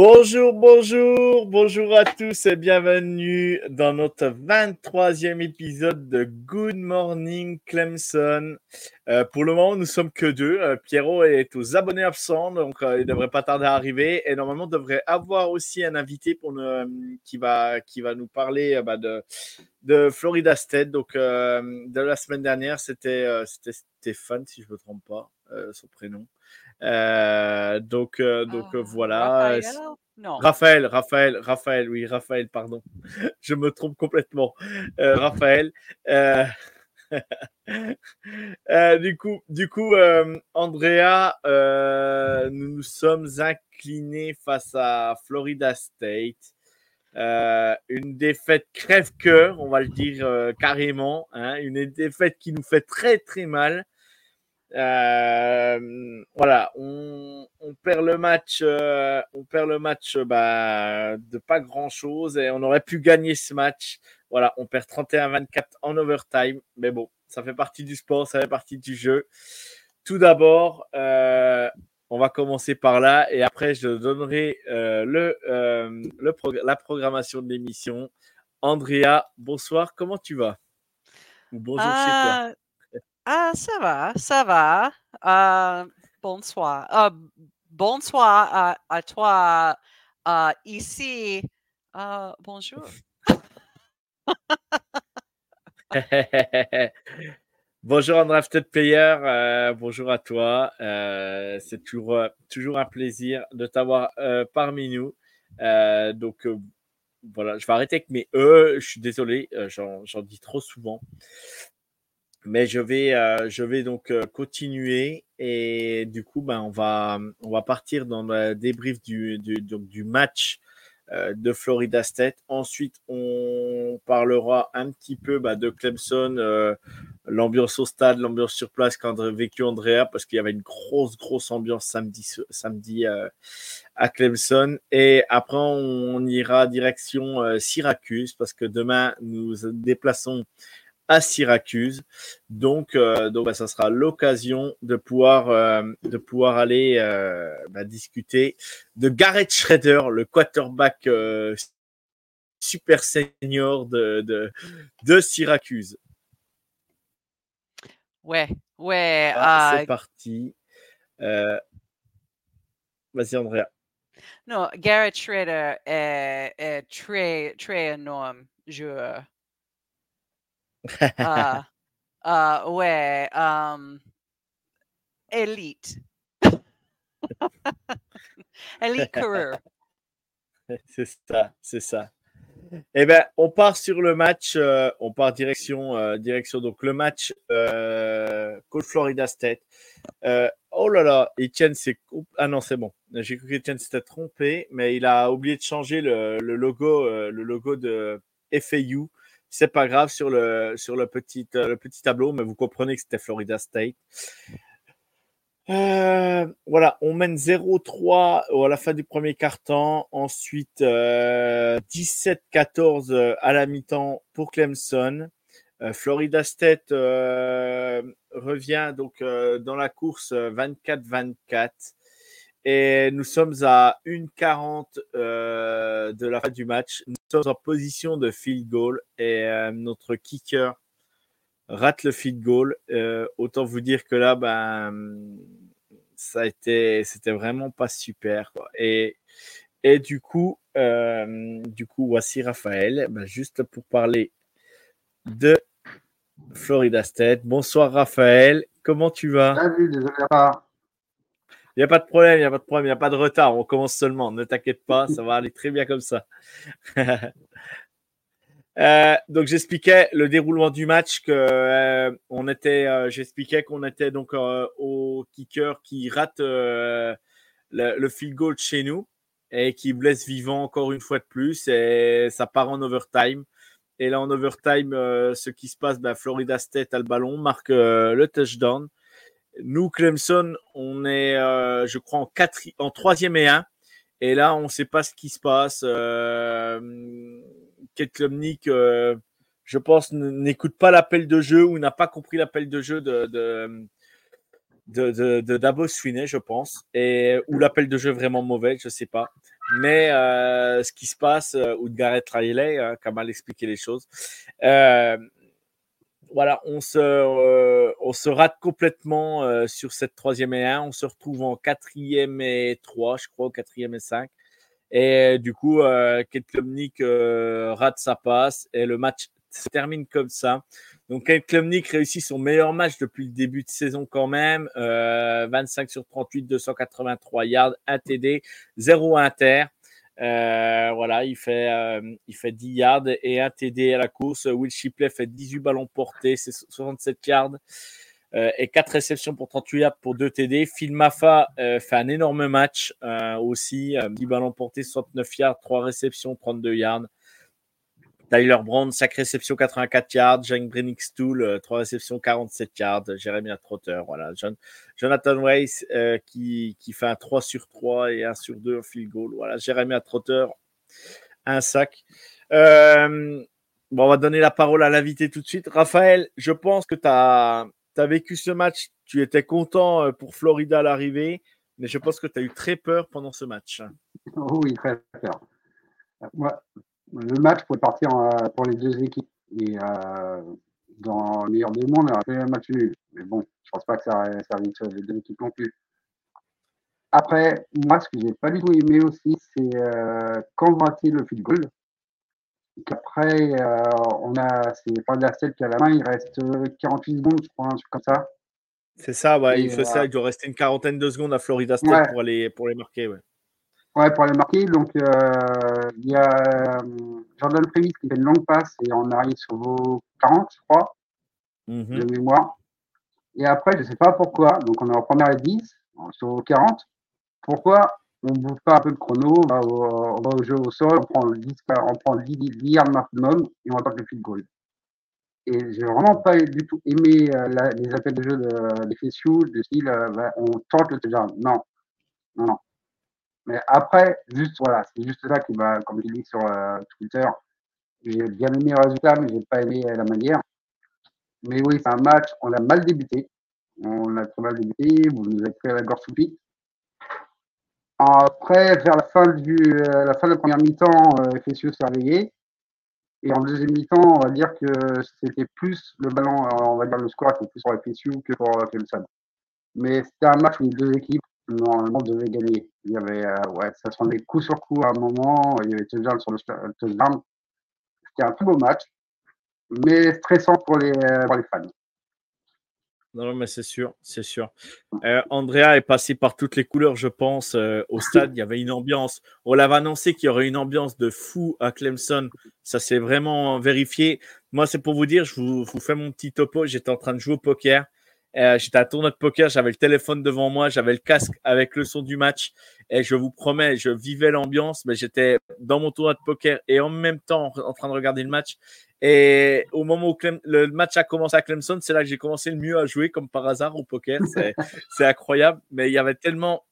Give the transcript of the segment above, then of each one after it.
Bonjour, bonjour, bonjour à tous et bienvenue dans notre 23e épisode de Good Morning Clemson. Euh, pour le moment, nous sommes que deux. Euh, Pierrot est aux abonnés absents, donc euh, il devrait pas tarder à arriver. Et normalement, devrait avoir aussi un invité pour qui, va, qui va nous parler bah, de, de Florida State. Donc, de la semaine dernière, c'était Stéphane, si je ne me trompe pas, son prénom. Euh, donc, euh, donc ah, voilà. Raphaël, Raphaël, Raphaël, oui, Raphaël, pardon. Je me trompe complètement. Euh, Raphaël. du coup, du coup Andrea, nous nous sommes inclinés face à Florida State. Une défaite crève-cœur, on va le dire carrément. Hein, une défaite qui nous fait très très mal. Euh, voilà, on, perd le match, euh, on perd le match bah, de pas grand chose et on aurait pu gagner ce match. Voilà, on perd 31-24 en overtime, mais bon, ça fait partie du sport, ça fait partie du jeu. Tout d'abord, euh, on va commencer par là et après je donnerai le, le la programmation de l'émission. Andrea, bonsoir, comment tu vas? Bonjour chez toi. Ah, ah, ça va, ça va. Euh, bonsoir. Euh, bonsoir à, à toi euh, ici. Euh, bonjour. bonjour Undrafted Player, euh, bonjour à toi. Euh, c'est toujours, toujours un plaisir de t'avoir parmi nous. donc voilà, je vais arrêter avec mes E. Je suis désolé, j'en dis trop souvent. Mais je vais, euh, je vais donc euh, continuer et du coup, ben, on, va, on va partir dans le débrief du, du, du match euh, de Florida State. Ensuite, on parlera un petit peu bah, de Clemson, l'ambiance au stade, l'ambiance sur place qu'a vécu Andrea, parce qu'il y avait une grosse, grosse ambiance samedi, samedi à Clemson. Et après, on ira direction Syracuse, parce que demain, nous déplaçons à Syracuse. Donc, euh, bah, ça sera l'occasion de pouvoir, euh, aller euh, bah, discuter de Garrett Schrader, le quarterback super senior de Syracuse. Ouais, ouais. Ah, c'est parti. Vas-y, Andrea. Non, Garrett Schrader est, est très, très énorme joueur. uh, uh, ouais, um, élite. élite career. C'est ça, c'est ça. Eh bien, on part sur le match, euh, on part direction, euh, direction donc le match euh, Florida State. Euh, oh là là, Etienne c'est ah non c'est bon, j'ai cru qu'Etienne s'était trompé, mais il a oublié de changer le, logo, le logo de FAU c'est pas grave sur le, petit, le petit tableau, mais vous comprenez que c'était Florida State. Euh, voilà, on mène 0-3 à la fin du premier quart-temps. Ensuite, 17-14 euh, à la mi-temps pour Clemson. Florida State revient donc dans la course 24-24. Et nous sommes à 1,40 euh, de la fin du match. Nous sommes en position de field goal et euh, notre kicker rate le field goal. Euh, autant vous dire que là, ben, ça a été, c'était vraiment pas super. Et, et du coup, du coup, voici Raphaël, ben, juste pour parler de Florida State. Bonsoir Raphaël, comment tu vas? Salut, désolé. Il n'y a pas de problème, il n'y a pas de problème, il n'y a pas de retard. On commence seulement. Ne t'inquiète pas, ça va aller très bien comme ça. Euh, donc j'expliquais le déroulement du match que euh, était, euh, j'expliquais qu'on était donc au kicker qui rate le, field goal chez nous et qui blesse vivant encore une fois de plus et ça part en overtime. Et là en overtime, ce qui se passe, ben, Florida State a le ballon, marque le touchdown. Nous, Clemson, on est, je crois, en, en troisième et un. Et là, on ne sait pas ce qui se passe. Euh, Klubnik, euh, je pense, n'écoute pas l'appel de jeu ou n'a pas compris l'appel de jeu de, de, de, Sweeney, je pense. Et, ou l'appel de jeu vraiment mauvais, je ne sais pas. Mais euh, ce qui se passe, ou de Gareth Riley, hein, qui a mal expliqué les choses, voilà, on se, euh, on se rate complètement euh, sur cette troisième et 1. On se retrouve en quatrième et 3, je crois, quatrième et 5. Et du coup, euh, Klubnik euh, rate sa passe et le match se termine comme ça. Donc, Klubnik réussit son meilleur match depuis le début de saison quand même. 25 sur 38, 283 yards, 1 TD, 0 inter. Euh, voilà, il fait, euh, il fait 10 yards et un TD à la course. Will Shipley fait 18 ballons portés, c'est 67 yards euh, et 4 réceptions pour 38 yards pour 2 TD. Phil Maffa fait un énorme match aussi, 10 ballons portés, 69 yards, 3 réceptions, 32 yards. Tyler Brown, 5 réceptions, 84 yards. Jane Brennick-Stool, 3 réceptions, 47 yards. Jérémy Trotter, voilà. Jonathan Weiss euh, qui, fait un 3 sur 3 et 1 sur 2 en field goal. Voilà. Jérémy Trotter, un sac. Euh, bon, on va donner la parole à l'invité tout de suite. Raphaël, je pense que tu as, as, vécu ce match. Tu étais content euh, pour Florida à l'arrivée, mais je pense que tu as eu très peur pendant ce match. Oui, très peur. Moi, le match pouvait partir euh, pour les deux équipes. Et euh, dans le meilleur des mondes, on aurait fait un match nul. Mais bon, je pense pas que ça aurait servi les deux équipes non plus. Après, moi, ce que j'ai pas du tout aimé aussi, c'est euh, quand raté le goal. Après, euh, on a, c'est pas de la qui a la main, il reste 48 secondes, je crois, un truc comme ça. C'est ça, ouais, il fait ça, il doit rester une quarantaine de secondes à Florida State pour, aller, pour les marquer, ouais. Ouais, pour aller marquer. Donc, euh, il y a euh, Jordan Previs qui fait une longue passe et on arrive sur vos 40, je crois, mhm. de mémoire. Et après, je ne sais pas pourquoi. Donc, on est en première et 10, sur vos 40. Pourquoi on bouge pas un peu le chrono, on va, au, jeu au sol, on prend le 10, on prend 10, 10 yards maximum et on va le field goal. Et j'ai vraiment pas du tout aimé euh, les appels de jeu de, de FSU, de style bah, on tente le touchdown. Non, non, non. Mais après, juste voilà, c'est juste ça qui m'a, comme je dis sur euh, Twitter, j'ai bien aimé le résultat, mais j'ai pas aimé la manière. Mais oui, c'est un match, on a mal débuté. On a très mal débuté, vous nous avez fait la gorge soupite. Après, vers la fin du, euh, la fin de la première mi-temps, euh, FSU s'est réveillé. Et en deuxième mi-temps, on va dire que c'était plus le ballon, on va dire le score était plus pour FSU que pour Clemson. Mais c'était un match où les deux équipes normalement devait gagner. Il y avait, euh, ouais, ça se rendait coup sur coup à un moment. Il y avait touchdown sur le touchdown. C'était un très beau match, mais stressant pour les, euh, pour les fans. Non, mais c'est sûr, c'est sûr. Euh, Andrea est passé par toutes les couleurs, je pense, au stade. Il y avait une ambiance. On l'avait annoncé qu'il y aurait une ambiance de fou à Clemson. Ça s'est vraiment vérifié. Moi, c'est pour vous dire, je vous fais mon petit topo. J'étais en train de jouer au poker. Euh, j'étais à tournoi de poker, j'avais le téléphone devant moi, j'avais le casque avec le son du match. Et je vous promets, je vivais l'ambiance, mais j'étais dans mon tournoi de poker et en même temps en train de regarder le match. Et au moment où le match a commencé à Clemson, c'est là que j'ai commencé le mieux à jouer, comme par hasard, au poker. C'est incroyable. Mais il y avait tellement,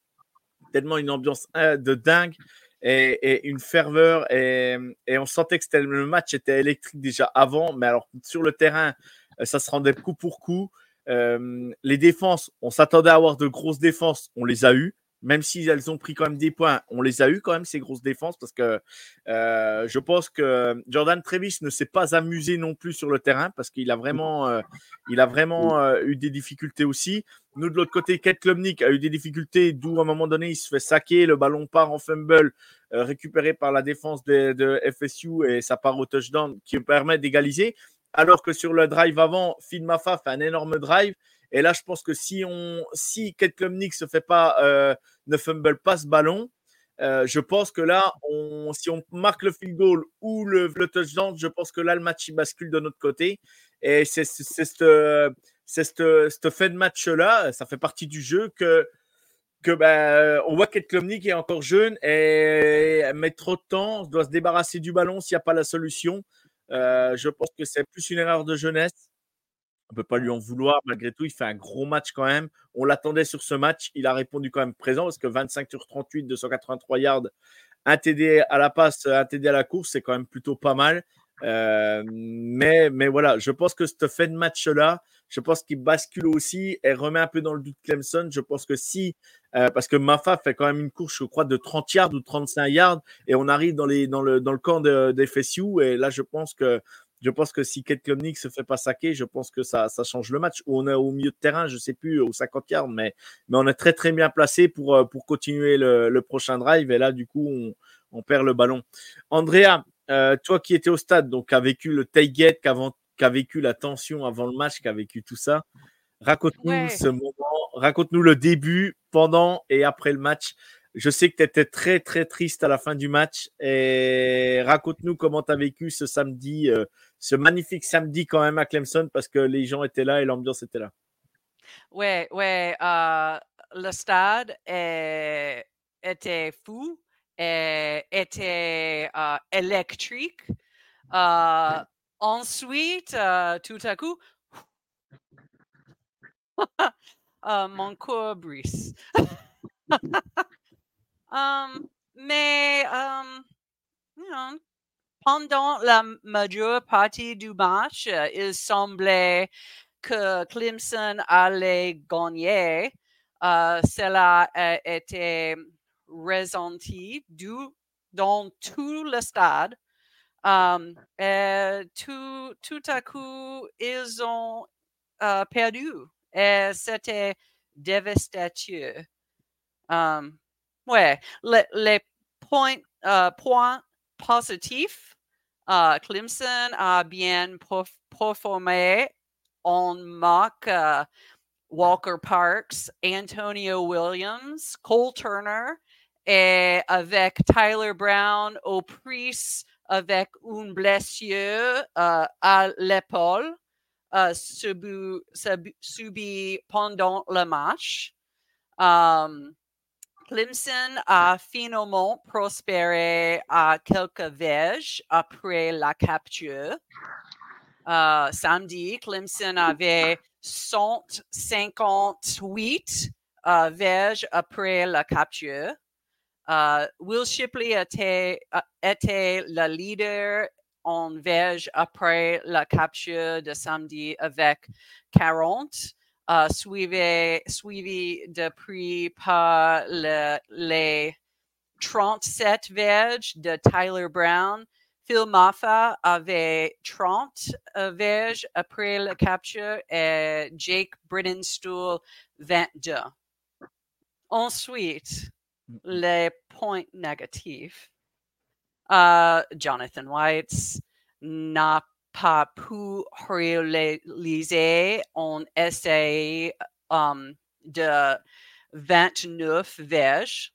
tellement une ambiance euh, de dingue et, une ferveur. Et, on sentait que le match était électrique déjà avant. Mais alors, sur le terrain, euh, ça se rendait coup pour coup. Euh, les défenses, on s'attendait à avoir de grosses défenses, on les a eues, même si elles ont pris quand même des points, on les a eu quand même ces grosses défenses parce que euh, je pense que Jordan Trevis ne s'est pas amusé non plus sur le terrain parce qu'il a vraiment, euh, eu des difficultés aussi. Nous de l'autre côté, Kate Klubnik a eu des difficultés, d'où à un moment donné il se fait saquer, le ballon part en fumble récupéré par la défense de, de, FSU et ça part au touchdown qui permet d'égaliser. Alors que sur le drive avant, Phil Maffa fait un énorme drive. Et là, je pense que si on, si se fait pas, euh, ne fumble pas ce ballon, euh, je pense que là, si on marque le field goal ou le, touchdown, je pense que là, le match bascule de notre côté. Et c'est cette fin de match-là, ça fait partie du jeu que, que ben, on voit est encore jeune et met trop de temps, doit se débarrasser du ballon s'il n'y a pas la solution. Euh, je pense que c'est plus une erreur de jeunesse. On ne peut pas lui en vouloir. Malgré tout, il fait un gros match quand même. On l'attendait sur ce match. Il a répondu quand même présent parce que 25 sur 38, 283 yards, un TD à la passe, un TD à la course, c'est quand même plutôt pas mal. Euh, mais, mais voilà, je pense que ce fait de match-là, je pense qu'il bascule aussi et remet un peu dans le doute Clemson. Je pense que si, euh, parce que Mafa fait quand même une course, je crois, de 30 yards ou 35 yards, et on arrive dans, le, camp des FSU, et là, je pense que si Kate Klubnik se fait pas saquer, je pense que ça, change le match. on est au milieu de terrain, je sais plus, au 50 yards, mais, on est très très bien placé pour, euh, continuer le, prochain drive. Et là, du coup, on, perd le ballon. Andrea, euh, toi qui étais au stade, donc a vécu le tailgate, qui vécu la tension avant le match, qui a vécu tout ça, raconte-nous ce moment, raconte-nous le début, pendant et après le match. Je sais que tu étais très, très triste à la fin du match. Et raconte-nous comment tu as vécu ce samedi, euh, ce magnifique samedi quand même à Clemson, parce que les gens étaient là et l'ambiance était là. Ouais, ouais. Euh, le stade était fou, et était euh, électrique. Ensuite, tout à coup, mon corps brise. Um, mais um, pendant la majeure partie du match, euh, il semblait que Clemson allait gagner. Cela a été ressenti dans tout le stade. Um, et tout, tout à coup, ils ont uh, perdu. Et c'était dévastateur. Um, Ouais, les, points, euh, positifs, euh, Clemson a bien performé. en euh, Walker Parks, Antonio Williams, Cole Turner et avec Tyler Brown aux prises avec une blessure à l'épaule subie pendant le match. Um, Clemson a finalement prospéré à quelques verges après la capture. Euh, samedi, Clemson avait 158 euh, verges après la capture. Euh, Will Shipley était, était le leader en verges après la capture de samedi avec 40 uh, suivi, suivi depuis par le, les 37 verges de Tyler Brown. Phil Maffa avait 30 uh, verges après la capture et Jake Bridenstool 22. Ensuite. Les points négatifs. Uh, Jonathan White n'a pas pu réaliser un essai um, de 29 verges.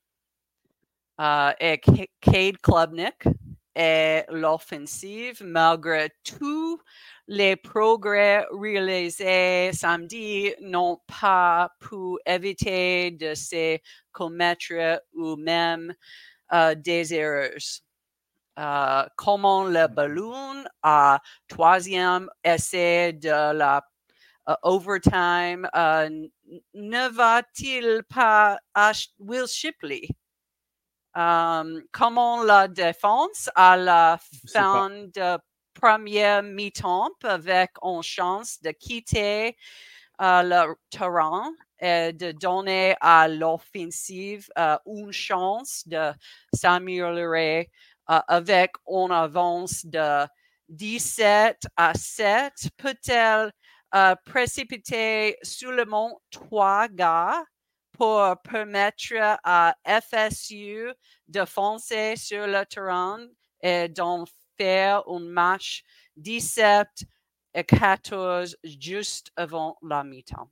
Uh, et Cade Klubnik et l'offensive, malgré tous les progrès réalisés samedi, n'ont pas pu éviter de se commettre ou même uh, des erreurs. Euh, comment le ballon à troisième essai de la euh, overtime euh, ne va-t-il pas à Will Shipley? Comment la défense à la fin de première mi-temps avec une chance de quitter le terrain et de donner à l'offensive une chance de s'améliorer avec une avance de 17 à 7. Peut-elle précipiter seulement trois gars pour permettre à FSU de foncer sur le terrain et d'en faire un match 17 et 14 juste avant la mi-temps.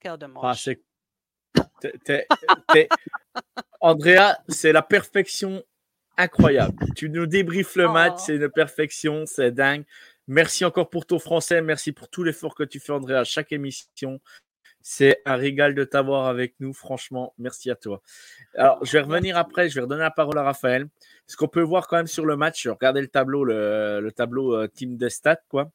Quel dommage. Ah, Andrea, c'est la perfection incroyable. Tu nous débriefes le match, oh. c'est une perfection, c'est dingue. Merci encore pour ton français, merci pour tout l'effort que tu fais, Andrea, à chaque émission. C'est un régal de t'avoir avec nous, franchement. Merci à toi. Alors, je vais revenir après, je vais redonner la parole à Raphaël. Ce qu'on peut voir quand même sur le match, regardez le tableau, le, tableau euh, team de stats, quoi.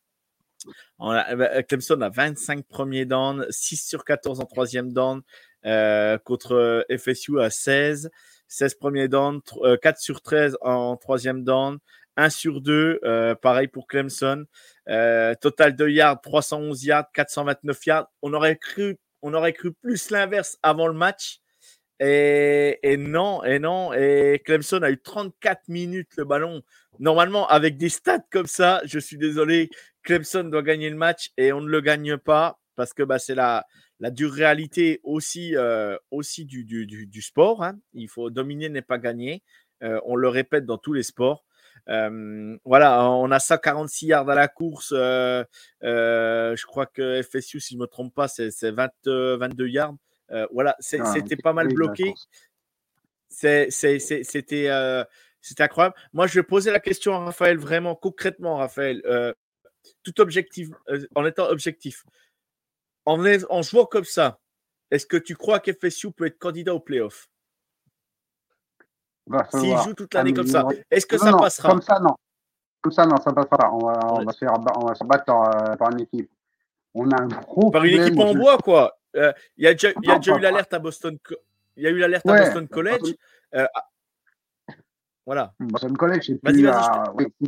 Euh, Clemson a 25 premiers downs, 6 sur 14 en troisième down, euh, contre FSU à 16, 16 premiers downs, 4 sur 13 en troisième down, 1 sur 2, pareil pour Clemson. Euh, total de yards, 311 yards, 429 yards. On aurait cru, plus l'inverse avant le match. Et, non, et non. Et Clemson a eu 34 minutes le ballon. Normalement, avec des stats comme ça, je suis désolé, Clemson doit gagner le match et on ne le gagne pas parce que bah, c'est la, la dure réalité aussi, euh, du, sport. Hein. Il faut dominer, n'est pas gagner. Euh, on le répète dans tous les sports voilà, on a 146 yards à la course. Euh, euh, je crois que FSU, si je ne me trompe pas, c'est 22 yards. Voilà, ah, c'était pas mal bloqué. C'était incroyable. Moi, je vais poser la question à Raphaël, vraiment concrètement, Raphaël, tout objectif, en étant objectif. En, en jouant comme ça, est-ce que tu crois qu'FSU peut être candidat au playoff? S'il joue toute l'année comme ça, est-ce que ça passera Comme ça, non. Comme ça, non, ça passera. On va, on va, se, faire, on va se battre par, par, une équipe. On a un gros Par une équipe en bois, quoi. Euh, il y a déjà, y a déjà eu l'alerte à Boston. Il y a eu l'alerte à Boston College. Euh, ah, voilà. Boston College, c'est plus,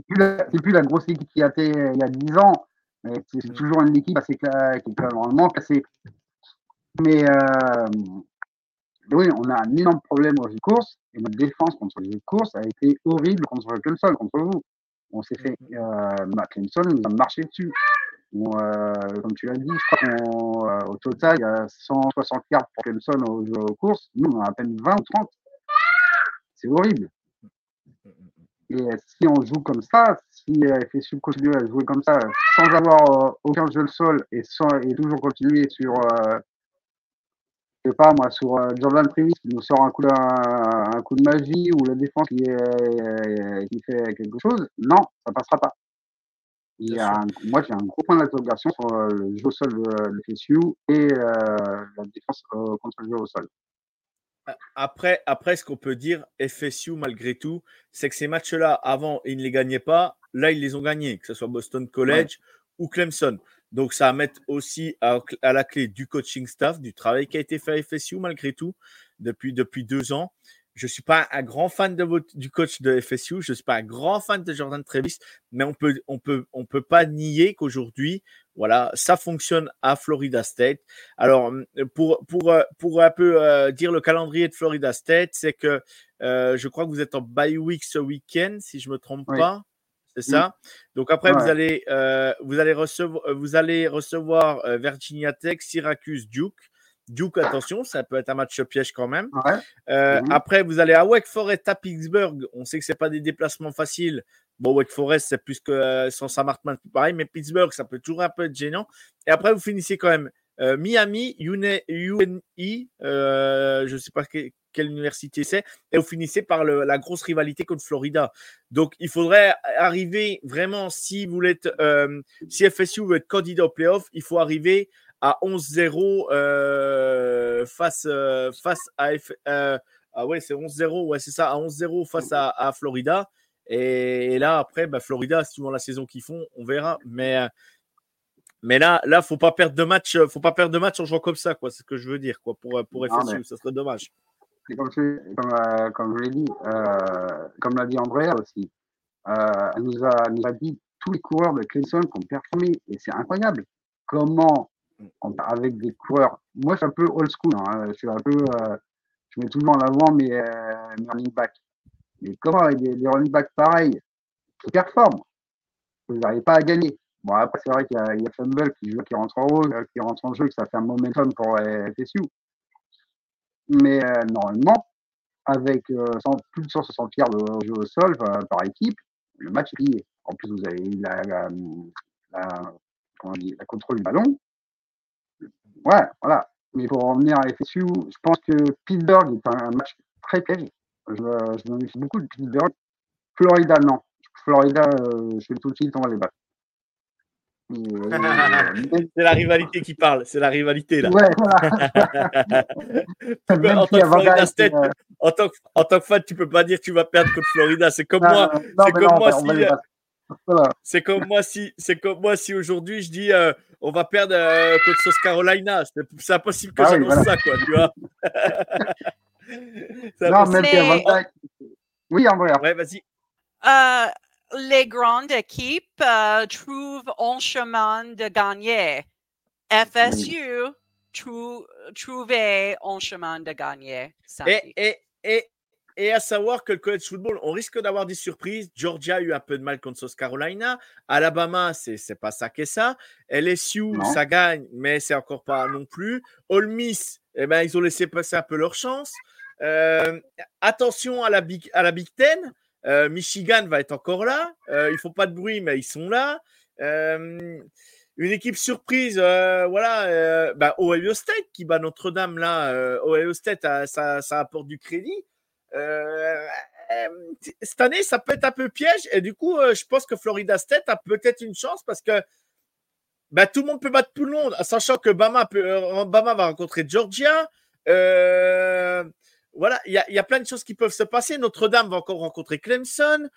plus, plus, la grosse équipe qui a été il y a 10 ans. C'est mm. toujours une équipe assez, qui est vraiment cassée. Mais euh, oui, on a un énorme problème au jeu de course et notre défense contre le jeu de course a été horrible contre Clemson, contre vous. On s'est fait, mmh euh, Clemson nous a marché dessus. euh, comme tu l'as dit, je crois qu'au euh, total, il y a 160 yards pour Clemson au jeu aux courses. Nous, on a à peine 20 ou 30. C'est horrible. Et si on joue comme ça, si euh, FSU continue à jouer comme ça, sans avoir euh, aucun jeu de sol et, sans, et toujours continuer sur je sais pas moi, sur euh, Jordan Previs qui nous sort un coup, un, coup de magie ou la défense qui, est, qui fait quelque chose, non, ça passera pas. Il y a moi, j'ai un gros point d'interrogation sur euh, le jeu au sol de, FSU et euh, la défense contre le jeu au sol. Après, après, ce qu'on peut dire, FSU, malgré tout, c'est que ces matchs-là, avant, ils ne les gagnaient pas. Là, ils les ont gagnés, que ce soit Boston College ou Clemson. Donc, ça va mettre aussi à, la clé du coaching staff, du travail qui a été fait à FSU malgré tout depuis, depuis deux ans. Je ne suis pas un grand fan de votre, du coach de FSU, je ne suis pas un grand fan de Jordan Travis, mais on peut, on peut, on peut pas nier qu'aujourd'hui, voilà, ça fonctionne à Florida State. Alors, pour, pour, pour un peu euh, dire le calendrier de Florida State, c'est que euh, je crois que vous êtes en bye week ce week-end, si je ne me trompe pas. C'est ça. Donc après, vous, allez, euh, vous, allez recevoir, euh, vous allez recevoir euh, Virginia Tech, Syracuse, Duke. Duke, attention, ça peut être un match piège quand même. Mhm. Après, vous allez à Wake Forest, à Pittsburgh. On sait que ce pas des déplacements faciles. Bon, Wake Forest, c'est plus que sans Sam Hartman, pareil, mais Pittsburgh, ça peut toujours un peu être gênant. Et après, vous finissez quand même Miami, UNI, je ne sais pas quelle université c'est, et vous finissez par la grosse rivalité contre Florida. Donc, il faudrait arriver vraiment, si vous voulez euh, si FSU veut être candidat au playoff, il faut arriver à 11-0 euh, face, euh, face à ah ouais, c'est 11-0, ouais, c'est ça, à 11-0 face à, Florida. Et, là, après, bah, Florida, suivant la saison qu'ils font, on verra. Mais, mais là, là, faut pas perdre de match, faut pas perdre de match en jouant comme ça, quoi. C'est ce que je veux dire, quoi, pour, pour FSU. Ça serait dommage comme, comme, euh, comme je l'ai dit, euh, comme l'a dit Andrea aussi, euh, elle nous a, nous a dit tous les coureurs de Clemson qui ont performé et c'est incroyable. Comment avec des coureurs. Moi, je suis un peu old school. Hein. Je suis un peu, euh, je mets toujours en avant mes, euh, mes running backs. Mais comment avec des, running backs pareils qui performent, vous n'arrivez pas à gagner. Bon, après, c'est vrai qu'il y, a, Fumble qui, qui rentre en haut, qui rentre en jeu, que ça fait un momentum pour FSU. Mais normalement, avec sans, plus de 160 yards de jeu au sol par équipe, le match est plié. En plus, vous avez la, la, la, la contrôle du ballon. Ouais, voilà. Mais pour revenir à FSU, je pense que Pittsburgh est un match très piège. Je, je me méfie beaucoup de Pittsburgh. Florida, non. Florida, euh, je vais tout de suite, on va les battre. Euh, c'est la rivalité qui parle, c'est la rivalité là. Ouais, voilà. en, tant que Florida State, euh, en, tant que, en tant que fan, tu peux pas dire que tu vas perdre contre Florida. C'est comme moi. C'est comme moi si. C'est comme moi si, c'est comme moi si aujourd'hui je dis euh, on va perdre euh, contre South Carolina. C'est impossible que ah, j'annonce oui, ça, quoi, tu vois. non, même mais... Oui, en vrai. Ouais, vas-y. Euh, les grandes équipes euh, trouvent un chemin de gagner. FSU trou trouvait un chemin de gagner. Et, et, et, et à savoir que le college football, on risque d'avoir des surprises. Georgia a eu un peu de mal contre South Carolina. Alabama, c'est n'est pas ça qu'est ça. LSU, ça gagne, mais c'est encore pas non plus. Ole Miss, eh ben, ils ont laissé passer un peu leur chance. Euh, attention à la Big, à la Big Ten. Euh, Michigan va être encore là. Euh, ils font pas de bruit, mais ils sont là. Euh, une équipe surprise, voilà, bah, Ohio State qui bat Notre-Dame là. Ohio State, ça, apporte du crédit. Euh, cette année, ça peut être un peu piège. Et du coup, euh, je pense que Florida State a peut-être une chance parce que bah, tout le monde peut battre tout le monde, sachant que euh, Bama va rencontrer Georgia. Voilà, il y, a plein de choses qui peuvent se passer. Notre-Dame va encore rencontrer Clemson,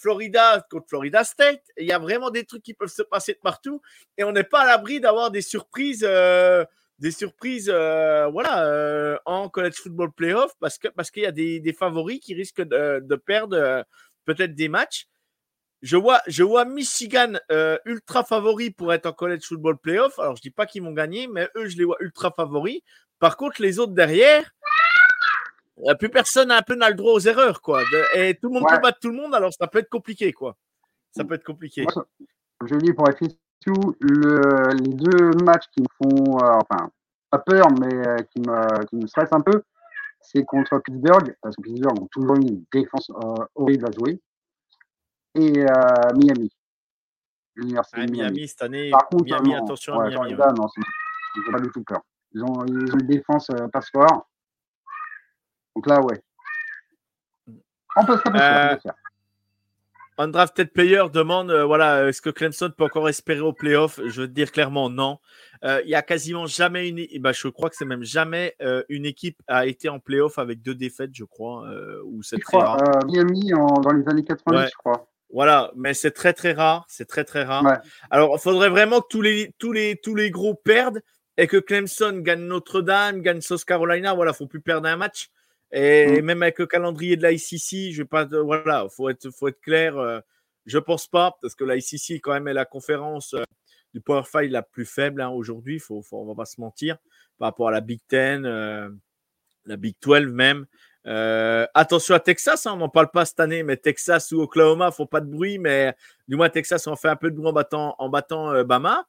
Florida contre Florida State. Il y a vraiment des trucs qui peuvent se passer de partout et on n'est pas à l'abri d'avoir des surprises des surprises euh, voilà, euh, en college football playoff parce qu'il parce qu'il y a des, des, favoris qui risquent de, de perdre euh, peut-être des matchs. Je vois, je vois Michigan ultra favori pour être en college football playoff. Alors, je dis pas qu'ils vont gagner, mais eux, je les vois ultra favoris. Par contre, les autres derrière, plus personne n'a un peu n'a le droit aux erreurs, quoi. et tout le monde peut battre tout le monde, alors ça peut être compliqué, quoi. Ça peut être compliqué. Je dis pour être le, les deux matchs qui me font, euh, enfin, pas peur, mais euh, qui, me, qui me stressent un peu, c'est contre Pittsburgh, parce que Pittsburgh ont toujours une défense euh, horrible à jouer, et Miami. Ah, Miami. cette année, Par contre, Miami, attention à Miami. Ouais. Non, ils pas du tout peur. Ils ont, ils ont une défense euh, passe fort. Donc là, ouais. On peut se faire. Undrafted Player demande euh, voilà, est-ce que Clemson peut encore espérer au playoff? Je veux dire clairement non. Euh, il y a quasiment jamais une. Bah, je crois que c'est même jamais euh, une équipe a été en playoff avec deux défaites, je crois. ou c'est très rare. Miami dans les années 80, je crois. Voilà, mais c'est très très rare. C'est très très rare. Alors, il faudrait vraiment que tous les, tous, les, tous les gros perdent et que Clemson gagne Notre-Dame, gagne South Carolina. Voilà, faut plus perdre un match. Et mm. même avec le calendrier de l'ICC, je vais pas, voilà, faut être, faut être clair. Euh, je pense pas parce que l'ICC quand même est la conférence euh, du Power Five la plus faible hein, aujourd'hui. Faut, faut, on va pas se mentir par rapport à la Big Ten, euh, la Big 12 même. attention à Texas, hein, on n'en parle pas cette année, mais Texas ou Oklahoma font pas de bruit, mais du moins Texas on fait un peu de bruit en battant, en battant Bama.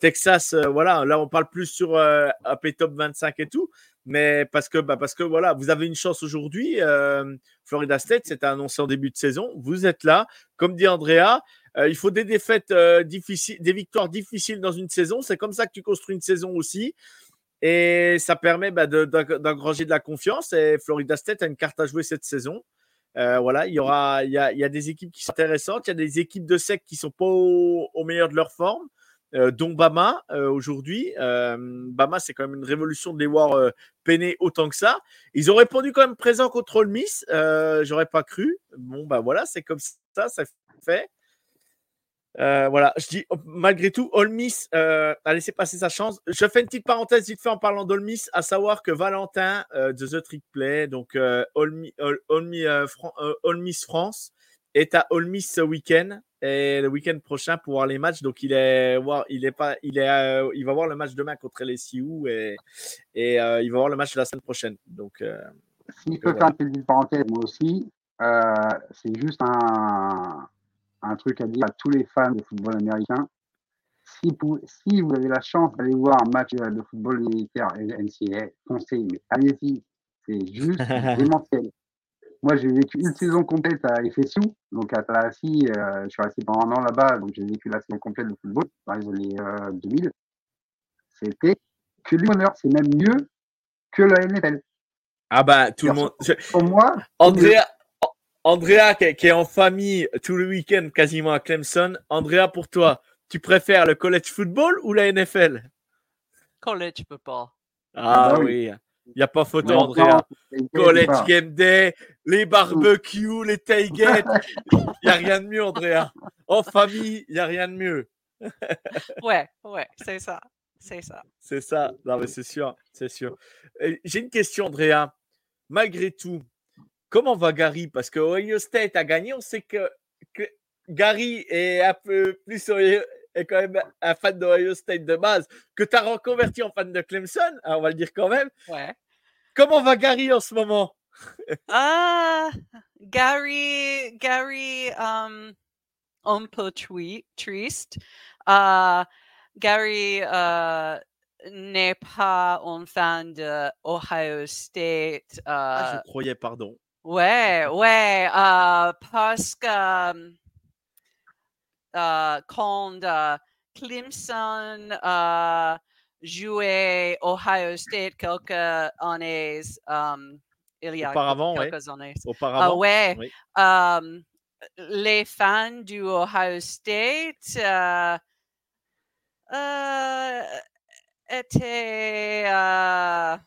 Texas, voilà, là on parle plus sur AP Top 25 et tout, mais parce que, bah parce que voilà, vous avez une chance aujourd'hui. Euh, Florida State, c'était annoncé en début de saison. Vous êtes là. Comme dit Andrea, euh, il faut des défaites euh, difficiles, des victoires difficiles dans une saison. C'est comme ça que tu construis une saison aussi. Et ça permet bah, d'engranger de, la confiance. Et Florida State a une carte à jouer cette saison. voilà, il y aura, a, des équipes qui sont intéressantes. Il y a des équipes de sec qui sont pas au meilleur de leur forme. Euh, dont Bama euh, aujourd'hui. Euh, Bama, c'est quand même une révolution de les voir peiner autant que ça. Ils ont répondu quand même présent contre Ole Miss. J'aurais pas cru. Bon, bah voilà, c'est comme ça, ça fait. voilà, je dis malgré tout, Ole Miss a laissé passer sa chance. Je fais une petite parenthèse vite fait en parlant d'Ole Miss, à savoir que Valentin de The Trick Play, donc Ole, Miss France, est à Ole Miss ce week-end et le week-end prochain pour voir les matchs. Donc il est, il est pas, il est, euh, il va voir le match demain contre les Sioux et, et euh, il va voir le match la semaine prochaine. Donc euh, si je peux faire une petite parenthèse, moi aussi, c'est juste un, un truc à dire à tous les fans de football américain. Si vous, si vous avez la chance d'aller voir un match de football militaire NCAA, foncez, mais allez-y, c'est juste démentiel. Moi, j'ai vécu une saison complète à FSU, donc à Tallahassee. Euh, je suis resté pendant un an là-bas, donc j'ai vécu la saison complète de football dans les années 2000. Euh, C'était que du bonheur. C'est même mieux que la NFL. Ah bah, tout le monde. Pour moi. Andrea, Andrea qui, est en famille tout le week-end quasiment à Clemson. Andrea, pour toi, tu préfères le college football ou la NFL College peux pas. Ah, ah bah oui. Il n'y a pas photo, Andrea. College Game Day, les barbecues, les tailgates. Il n'y a rien de mieux, Andrea. En famille, il n'y a rien de mieux. ouais, ouais, c'est ça. C'est ça. C'est ça. Non, mais c'est sûr. C'est sûr. J'ai une question, Andrea. Malgré tout, comment va Gary? Parce que Ohio State a gagné. On sait que, que Gary est un peu plus est quand même un fan d'Ohio State de base, que tu as reconverti en fan de Clemson, hein, on va le dire quand même. Ouais. Comment va Gary en ce moment? Ah, Gary, Gary, um, un peu triste. Uh, Gary uh, n'est pas un fan de Ohio State. Uh, ah, je croyais, pardon. Ouais, ouais, uh, parce que um, quand uh, Clemson uh, jouait Ohio State quelques années. Um, il y a Auparavant, quelques ouais. années. Auparavant, ouais. Oui. Um, les fans du Ohio State uh, uh, étaient uh,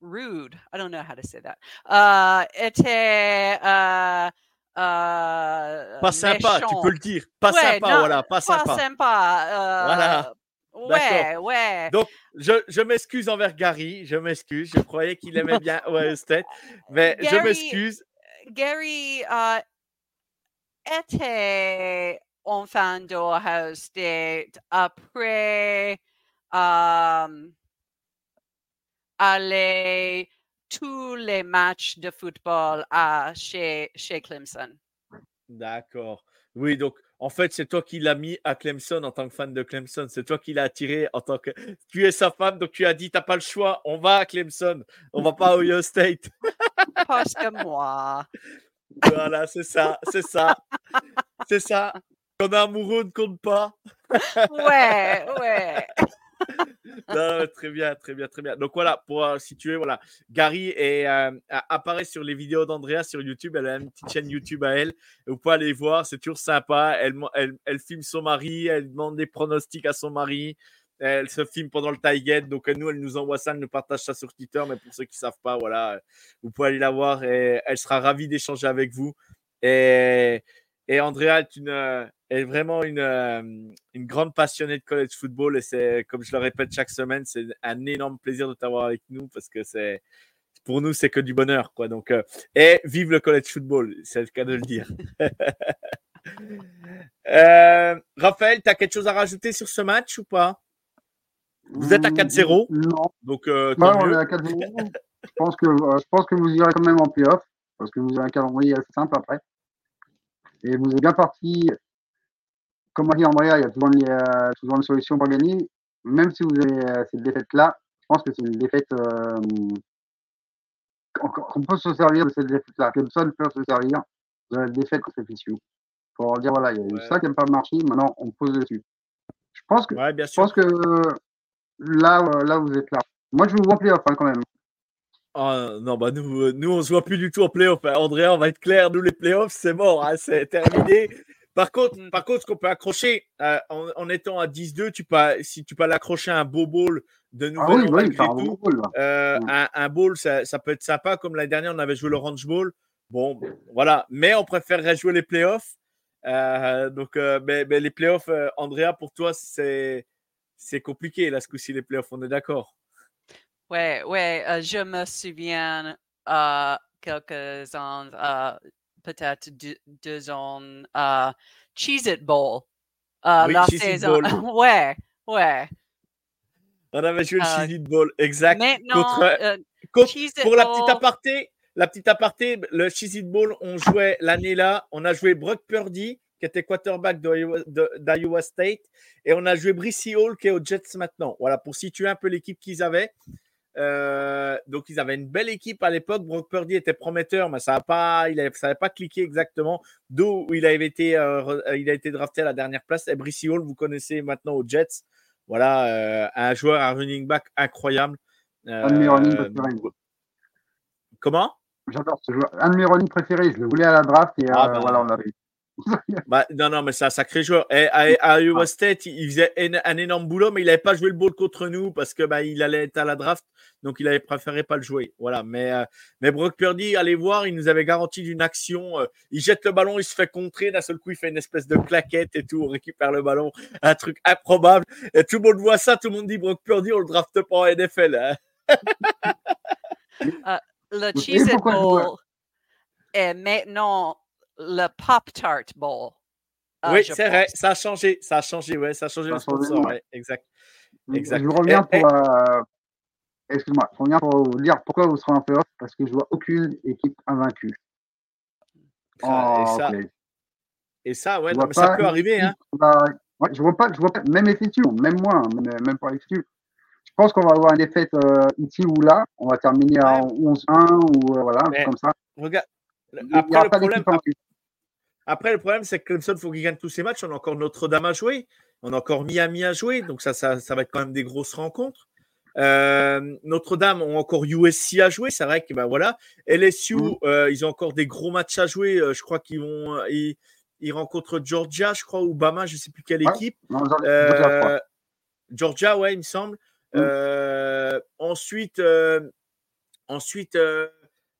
rude. I don't know how to say that. Uh, étaient uh, euh, pas sympa, tu peux le dire. Pas sympa, voilà, pas, sympa. Pas sympa. Euh, voilà. Ouais, ouais. Donc, je, je m'excuse envers Gary, je m'excuse. Je croyais qu'il aimait bien Ohio State, mais je m'excuse. Gary euh, était un fan d'Ohio State après aller tous les matchs de football à, chez, chez Clemson. D'accord. Oui, donc en fait, c'est toi qui l'as mis à Clemson en tant que fan de Clemson. C'est toi qui l'as attiré en tant que. Tu es sa femme, donc tu as dit, t'as pas le choix, on va à Clemson, on va pas à Ohio State. Parce que moi. Voilà, c'est ça, c'est ça, c'est ça. Quand on est amoureux, ne compte pas. ouais, ouais. très bien, très bien, très bien. Donc voilà, pour euh, situer, voilà, Gary est, euh, apparaît sur les vidéos d'Andrea sur YouTube. Elle a une petite chaîne YouTube à elle. Vous pouvez aller voir, c'est toujours sympa. Elle, filme son mari, elle demande des pronostics à son mari. Elle se filme pendant le tie donc nous, elle nous envoie ça, elle nous partage ça sur Twitter. Mais pour ceux qui ne savent pas, voilà, vous pouvez aller la voir et elle sera ravie d'échanger avec vous. Et, et Andrea est une, est vraiment une, euh, une grande passionnée de college football et c'est, comme je le répète chaque semaine, c'est un énorme plaisir de t'avoir avec nous parce que c'est, pour nous, c'est que du bonheur, quoi. Donc, euh, et vive le college football, c'est le cas de le dire. euh, Raphaël, tu as quelque chose à rajouter sur ce match ou pas? Vous êtes à 4-0 Non. Donc, euh, on est à 4-0. je, pense que, je pense que vous irez quand même en playoff parce que vous avez un calendrier assez simple après. Et vous êtes bien parti comme a dit Andrea, il y a toujours une, toujours une solution pour gagner. Même si vous avez euh, cette défaite-là, je pense que c'est une défaite euh, qu'on peut se servir de cette défaite-là. Clemson peut se servir de la défaite contre FSU pour dire voilà, il y a eu ça qui n'a pas marché, maintenant on pose dessus. Je pense que, je pense que là, euh, là, vous êtes là. Moi, je vous vois en playoff hein, quand même. Ah, non, bah nous, nous, on se voit plus du tout en playoff. Hein. Andrea, on va être clair, nous, les playoffs, c'est mort, hein, c'est terminé. Par contre, mm. par contre, ce qu'on peut accrocher euh, en, étant à 10-2, tu peux, si tu peux l'accrocher un beau ball de nouveau, un, ball, ça, peut être sympa. Comme l'année dernière, on avait joué l'Orange Bowl. Bon, voilà. Mais on préférerait jouer les playoffs. Euh, donc, euh, mais, les playoffs, Andrea, pour toi, c'est c'est compliqué là ce coup-ci les playoffs. On est d'accord? Ouais, ouais. je me souviens quelques ans peut-être deux, ans, uh, Cheez It Bowl. Uh, la saison. ouais, ouais. On avait joué le Cheez It Bowl, exact. Contre, pour la petite aparté, la petite aparté, le Cheez It Bowl, on jouait l'année là, on a joué Brock Purdy, qui était quarterback d'Iowa State, et on a joué Brissy Hall, qui est aux Jets maintenant. Voilà, pour situer un peu l'équipe qu'ils avaient. Euh, donc, ils avaient une belle équipe à l'époque. Brock Purdy était prometteur, mais ça n'a pas, il n'avait pas cliqué exactement. D'où il avait été, euh, il a été drafté à la dernière place. Et Brissy Hall, vous connaissez maintenant aux Jets. Voilà, euh, un joueur, un running back incroyable. un de mes running préférés. Comment? J'adore ce joueur. Un de mes running préférés. Je le voulais à la draft et ah, bah, voilà, on l'a bah, non, non, mais c'est un sacré joueur. Et à, Iowa ah. State, il faisait un, énorme boulot, mais il n'avait pas joué le ball contre nous parce que bah, il allait être à la draft, donc il avait préféré pas le jouer. Voilà. Mais, euh, mais Brock Purdy, allez voir, il nous avait garanti d'une action. Euh, il jette le ballon, il se fait contrer, d'un seul coup, il fait une espèce de claquette et tout, on récupère le ballon. Un truc improbable. Et tout le monde voit ça, tout le monde dit Brock Purdy, on le drafte pas en NFL. Hein. Euh, le Cheese est maintenant le Pop-Tart Bowl. Ah, oui, c'est vrai, ça a changé, ça a changé, ouais, ça a changé le sponsor, ouais. exact. exact. Je reviens pour, euh, excuse-moi, je reviens pour vous dire pourquoi vous serez en playoff, parce que je vois aucune équipe invaincue. Ah, et, ça, et ça, ouais, non, mais ça peut arriver, hein. Ouais, je vois pas, je vois pas, même effectif, même moi, hein, même, même pas effectif. Je pense qu'on va avoir une défaite euh, ici ou là. On va terminer ouais. en 11-1 ou euh, voilà, comme ça. Regarde, après, le problème, après, le problème, c'est que Clemson, il faut qu'il gagne tous ses matchs. On a encore Notre-Dame à jouer. On a encore Miami à jouer. Donc, ça, ça, ça va être quand même des grosses rencontres. Euh, Notre-Dame ont encore USC à jouer. C'est vrai que ben voilà. LSU, mm. euh, ils ont encore des gros matchs à jouer. Euh, je crois qu'ils vont. Ils, rencontrent Georgia, je crois, ou Bama, je ne sais plus quelle équipe. Georgia, ouais, il me semble. Mm. ensuite, ensuite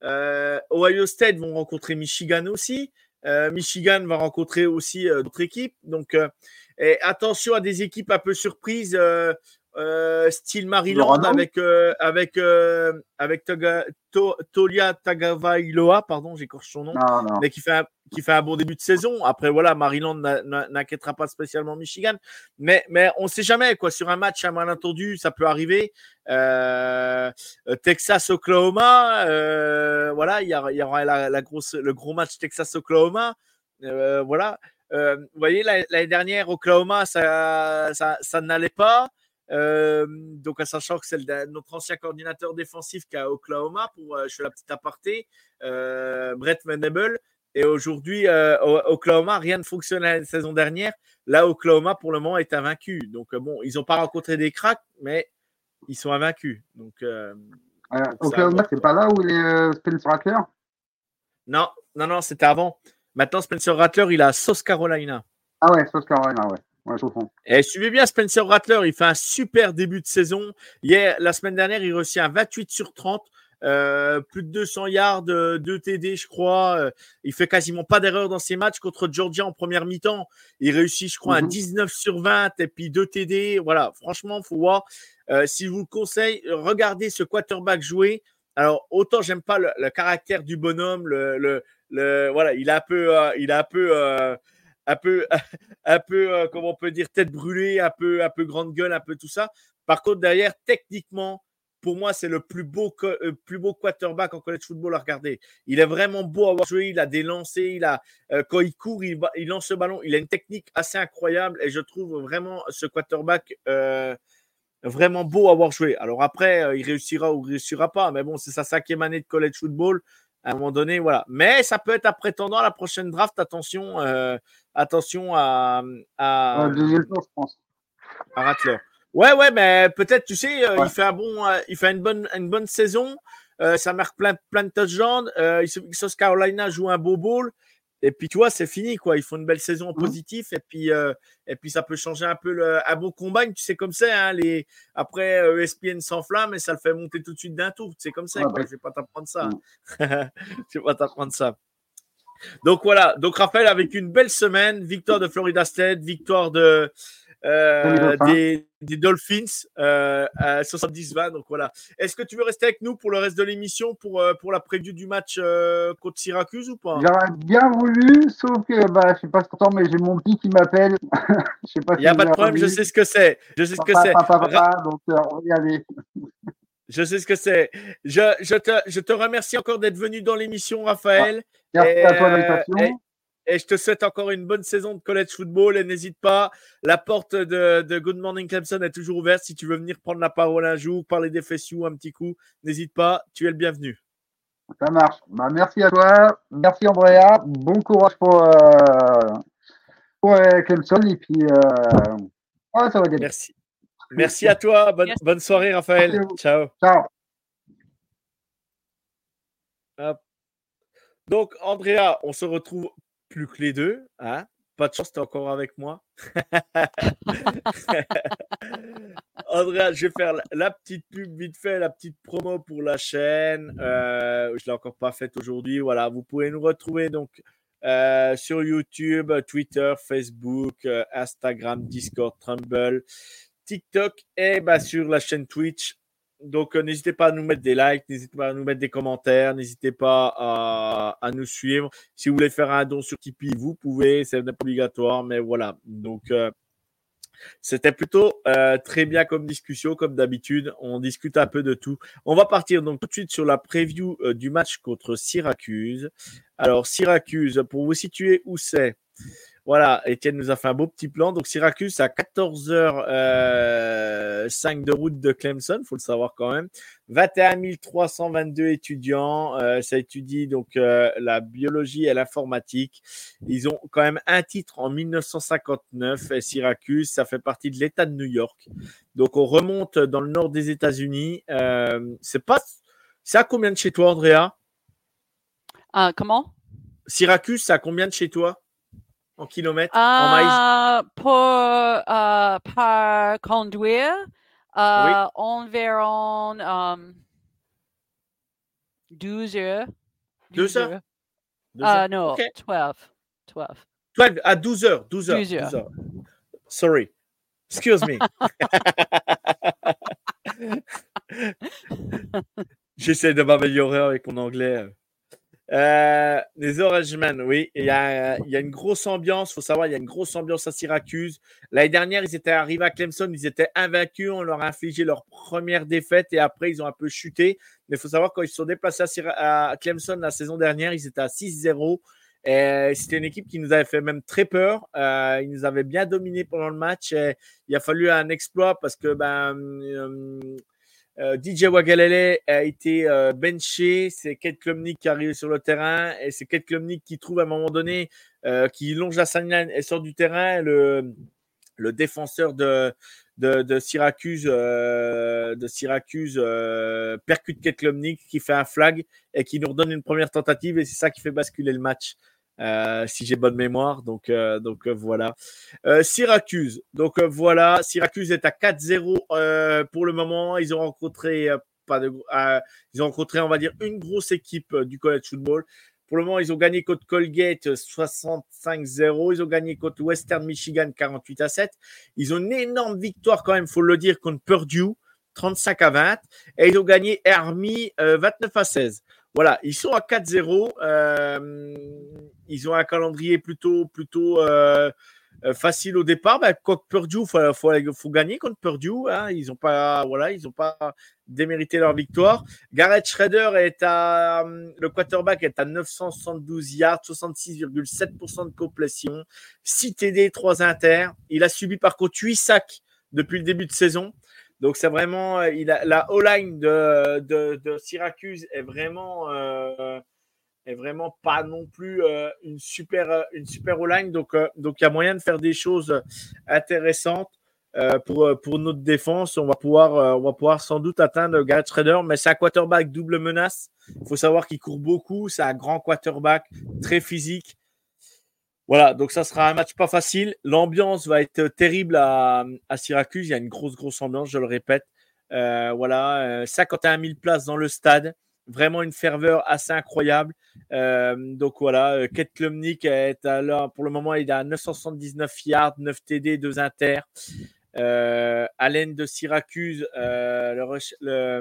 Ohio State vont rencontrer Michigan aussi. Euh, Michigan va rencontrer aussi euh, d'autres équipes. Donc, et attention à des équipes un peu surprises. Euh, style Maryland avec euh, avec euh, avec Tolia Tagavailoa, pardon, j'écorche son nom, mais qui fait un, qui fait un bon début de saison. Après voilà, Maryland n'inquiétera pas spécialement Michigan, mais mais on sait jamais quoi. Sur un match à malentendu, ça peut arriver. Texas Oklahoma, voilà, il y, y, aura la, grosse le gros match Texas Oklahoma, voilà. vous voyez l'année dernière Oklahoma ça, ça, ça n'allait pas. Euh, donc, en sachant que c'est notre ancien coordinateur défensif qui est à Oklahoma, pour, je fais la petite aparté, Brett Venable. Et aujourd'hui, Oklahoma, rien ne fonctionnait la saison dernière. Là, Oklahoma, pour le moment, est invaincu. Donc, bon, ils n'ont pas rencontré des cracks, mais ils sont invaincus. Donc, Oklahoma, c'est pas là où il est Spencer Rattler? Non, non, non, c'était avant. Maintenant, Spencer Rattler, il à South Carolina. Ah ouais, South Carolina, ouais. Et suivez bien Spencer Rattler, il fait un super début de saison. Hier, la semaine dernière, il réussit un 28 sur 30. Euh, plus de 200 yards, 2 euh, TD, je crois. Euh, il fait quasiment pas d'erreur dans ses matchs contre Georgia en première mi-temps. Il réussit, je crois, un 19 mhm. sur 20 et puis 2 TD. Voilà, franchement, faut voir. si je vous le conseille, regardez ce quarterback jouer. Alors, autant j'aime pas le, caractère du bonhomme, le, le, voilà, il a un peu, il a un peu un peu, un peu, euh, comment on peut dire, tête brûlée, un peu, un peu grande gueule, un peu tout ça. Par contre, derrière, techniquement, pour moi, c'est le plus beau, euh, plus beau quarterback en college football à regarder. Il est vraiment beau à voir jouer. Il a des lancers. Il a, euh, quand il court, il, il, lance le ballon. Il a une technique assez incroyable et je trouve vraiment ce quarterback vraiment beau à voir jouer. Alors après, il réussira ou il réussira pas. Mais bon, c'est sa cinquième année de college football à un moment donné, voilà. Mais ça peut être un prétendant à la prochaine draft. Attention, euh, attention à. à, deuxième tour, je pense. À Rattler. Ouais, ouais, mais peut-être, tu sais, euh, il fait un bon, euh, il fait une bonne, une bonne saison. ça marque plein, plein de touchdowns. South Carolina joue un beau bowl. Et puis, tu vois, c'est fini, quoi. Ils font une belle saison en mmh. positif. Et puis, euh, et puis ça peut changer un peu le, un bon combat. Tu sais, comme ça, hein, les... après, ESPN euh, s'enflamme et ça le fait monter tout de suite d'un tour. C'est comme ça. Je ne vais pas t'apprendre ça. Mmh. je vais pas t'apprendre ça. Donc, voilà. Donc, Raphaël, avec une belle semaine, victoire de Florida State, victoire de, euh, des, Dolphins euh, à 70-20. Donc voilà. Est-ce que tu veux rester avec nous pour le reste de l'émission pour, euh, pour la preview du match contre Syracuse ou pas? J'aurais bien voulu, sauf que bah, je sais pas ce temps, mais j'ai mon petit qui m'appelle. Il n'y a pas de problème, je sais ce que c'est. Je sais ce que c'est. donc on y aller. Je sais ce que c'est. Je, je, te, je te remercie encore d'être venu dans l'émission, Raphaël. Merci à toi. Et je te souhaite encore une bonne saison de college football. Et n'hésite pas, la porte de, Good Morning Clemson est toujours ouverte. Si tu veux venir prendre la parole un jour, parler des fessious un petit coup, n'hésite pas, tu es le bienvenu. Ça marche. Bah, merci à toi. Merci Andrea. Bon courage pour, euh, euh, Clemson. Et puis, euh, ça va gagner. Merci. Merci à toi. Bonne, bonne soirée, Raphaël. Ciao. Ciao. Donc, Andrea, on se retrouve plus que les deux. Hein? Pas de chance, tu es encore avec moi. Andrea, je vais faire la, petite pub vite fait, la petite promo pour la chaîne. Euh, je ne l'ai encore pas faite aujourd'hui. Voilà, vous pouvez nous retrouver donc euh, sur YouTube, Twitter, Facebook, euh, Instagram, Discord, Trumble, TikTok et bah, sur la chaîne Twitch donc, euh, n'hésitez pas à nous mettre des likes, n'hésitez pas à nous mettre des commentaires, n'hésitez pas à, nous suivre. Si vous voulez faire un don sur Tipeee, vous pouvez, c'est pas obligatoire, mais voilà. Donc, euh, c'était plutôt euh, très bien comme discussion, comme d'habitude. On discute un peu de tout. On va partir donc tout de suite sur la preview du match contre Syracuse. Alors, Syracuse, pour vous situer où c'est voilà, Étienne nous a fait un beau petit plan. Donc Syracuse, à 14h05 euh, de route de Clemson, faut le savoir quand même. 21 322 étudiants. Euh, ça étudie donc euh, la biologie et l'informatique. Ils ont quand même un titre en 1959. Et Syracuse, ça fait partie de l'État de New York. Donc on remonte dans le nord des États-Unis. c'est pas, c'est à combien de chez toi, Andrea? Comment? Syracuse, c'est à combien de chez toi? En kilomètres, en maïs euh, Pour, euh, par conduire, euh, environ 12 heures. 12 heures? Ah non, 12. 12. 12 à 12 heures. 12 heures. 12 heures. 12 heures. Sorry. Excuse me. J'essaie de m'améliorer avec mon anglais. Euh, les Orangemen, oui. Il y, a, une grosse ambiance. Il faut savoir, il y a une grosse ambiance à Syracuse. L'année dernière, ils étaient arrivés à Clemson. Ils étaient invaincus. On leur a infligé leur première défaite et après, ils ont un peu chuté. Mais il faut savoir, quand ils se sont déplacés à, Clemson la saison dernière, ils étaient à 6-0. C'était une équipe qui nous avait fait même très peur. Euh, ils nous avaient bien dominé pendant le match. Il a fallu un exploit parce que ben, euh, euh, DJ Wagalele a été euh, benché. C'est Kate Klumnik qui arrive sur le terrain et c'est Kate Klumnik qui trouve à un moment donné, euh, qui longe la sideline et sort du terrain. Le, défenseur de Syracuse, de Syracuse percute Kate Klumnik qui fait un flag et qui nous redonne une première tentative et c'est ça qui fait basculer le match. Euh, si j'ai bonne mémoire. Donc, euh, donc euh, voilà. Syracuse. Donc voilà, Syracuse est à 4-0 pour le moment. Ils ont rencontré pas de, ils ont rencontré, on va dire, une grosse équipe du college football. Pour le moment, ils ont gagné contre Colgate 65-0. Ils ont gagné contre Western Michigan 48 à 7. Ils ont une énorme victoire quand même, faut le dire, contre Purdue 35 à 20. Et ils ont gagné Army 29 à 16. Voilà, ils sont à 4-0. Euh, ils ont un calendrier plutôt, plutôt euh, euh, facile au départ. Ben, contre Purdue, il faut, faut, gagner contre Purdue. Hein. Ils n'ont pas, voilà, ils pas démérité leur victoire. Garrett Schrader est à, le quarterback est à 972 yards, 66,7% de complétion, 6 TD, 3 inter. Il a subi par contre 8 sacs depuis le début de saison. Donc c'est vraiment, euh, la O-line de, de, Syracuse est vraiment, euh, est vraiment pas non plus euh, une super, une super O-line. Donc donc il y a moyen de faire des choses intéressantes pour, pour notre défense. On va pouvoir, on va pouvoir sans doute atteindre Garrett Schrader, mais c'est un quarterback double menace. Il faut savoir qu'il court beaucoup. C'est un grand quarterback, très physique. Voilà, donc ça sera un match pas facile. L'ambiance va être terrible à, Syracuse. Il y a une grosse, grosse ambiance, je le répète. Euh, voilà, 51 euh, 000 places dans le stade. vraiment une ferveur assez incroyable. donc voilà, Kate Klumnik est à pour le moment, il est à 979 yards, 9 TD, 2 inter. Allen de Syracuse, le,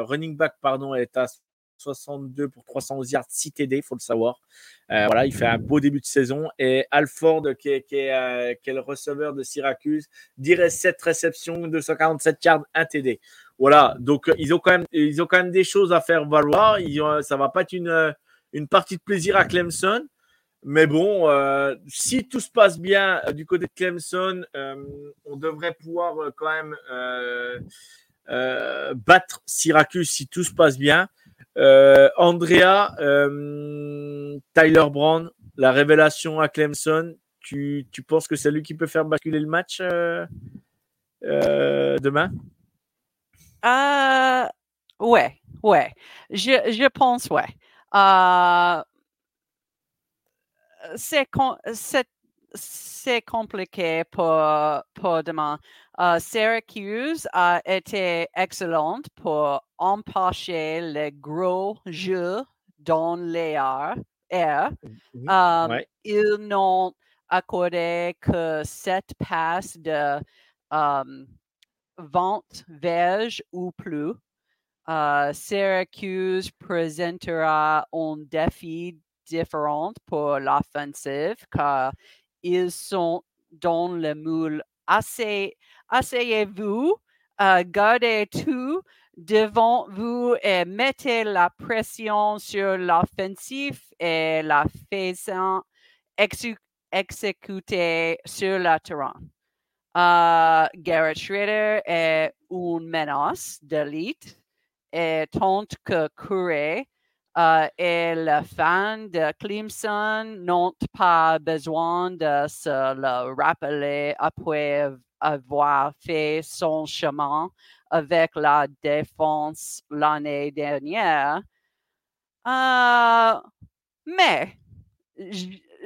running back pardon, est à 62 pour 311 yards, 6 TD, il faut le savoir. Euh, voilà, il fait un beau début de saison. Et Alford, qui est, euh, qui est, le receveur de Syracuse, dirait 7 réceptions, 247 yards, 1 TD. Voilà, donc euh, ils ont quand même, des choses à faire valoir. Ils ont, ça va pas être une, une partie de plaisir à Clemson. Mais bon, si tout se passe bien du côté de Clemson, on devrait pouvoir quand même battre Syracuse si tout se passe bien. Euh, Andrea, euh, Tyler Brown, la révélation à Clemson, tu, tu, penses que c'est lui qui peut faire basculer le match euh, demain? Ouais, ouais. Je, je pense, ouais. c'est, c'est compliqué pour, pour demain. Uh, Syracuse a été excellente pour empêcher les gros jeux dans les airs. Um, Ils n'ont accordé que sept passes de um, vente verge ou plus. Uh, Syracuse présentera un défi différent pour l'offensive car ils sont dans le moule asseyez-vous, euh, gardez tout devant vous et mettez la pression sur l'offensif et la faisant exécuter sur le terrain. Uh, Garrett Schrader est une menace d'élite et tente que courir uh, et les fans de Clemson n'ont pas besoin de se le rappeler après avoir fait son chemin avec la défense l'année dernière. Euh, mais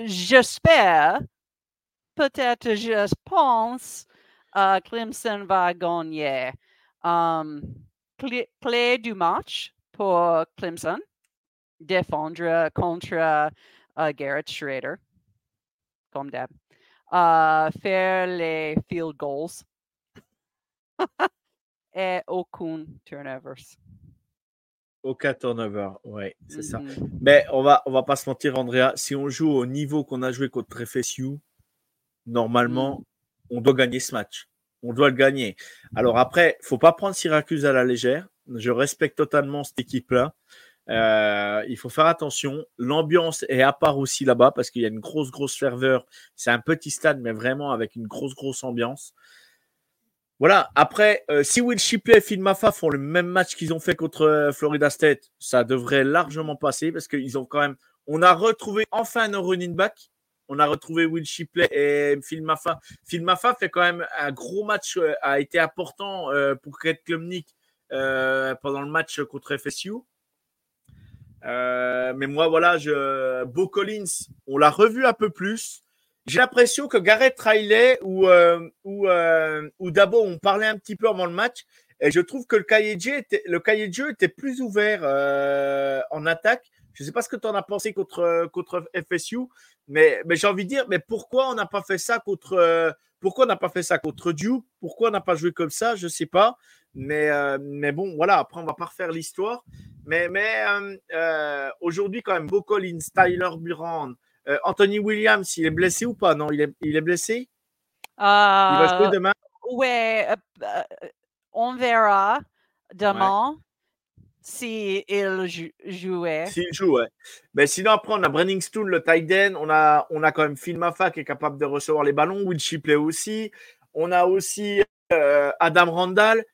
j'espère, peut-être je pense, uh, Clemson va gagner. Um, clé, du match pour Clemson, défendre contre uh, Garrett Schrader, comme d'hab faire les field goals et aucun turnovers. Aucun turnover, oui, c'est ça. Mm-hmm. Mais on va, on va pas se mentir, Andrea, si on joue au niveau qu'on a joué contre FSU, normalement, mm. on doit gagner ce match. On doit le gagner. Alors après, faut pas prendre Syracuse à la légère. Je respecte totalement cette équipe-là. Euh, il faut faire attention. L'ambiance est à part aussi là-bas parce qu'il y a une grosse, grosse ferveur. C'est un petit stade, mais vraiment avec une grosse, grosse ambiance. Voilà. Après, euh, si Will Shipley et Phil Maffa font le même match qu'ils ont fait contre euh, Florida State, ça devrait largement passer parce qu'ils ont quand même. On a retrouvé enfin nos running back. On a retrouvé Will Shipley et Phil Maffa. Phil Maffa fait quand même un gros match, a été important pour Kate Klumnik pendant le match contre FSU. Euh, mais moi, voilà, je, Bo Collins, on l'a revu un peu plus. J'ai l'impression que Gareth Riley ou, euh, ou, euh, ou Dabo ont parlé un petit peu avant le match. Et je trouve que le cahier de jeu était, le cahier était plus ouvert en attaque. Je ne sais pas ce que tu en as pensé contre, contre FSU, mais, mais j'ai envie de dire, mais pourquoi on n'a pas fait ça contre, pourquoi on n'a pas fait ça contre Duke Pourquoi on n'a pas joué comme ça? Je ne sais pas. Mais, mais bon, voilà, après, on va pas refaire l'histoire. Mais, mais euh, euh, aujourd'hui, quand même, Bo Collins, Tyler Burand, euh, Anthony Williams, il est blessé ou pas? Non, il est, il est blessé? Il va jouer demain? Oui, on verra demain. S'il jouait. S'il joue, ouais. Mais sinon, après, on a Brenning Stool, le tight end. On a, on a quand même Phil Maffa qui est capable de recevoir les ballons. Will Shipley aussi. On a aussi Adam Randall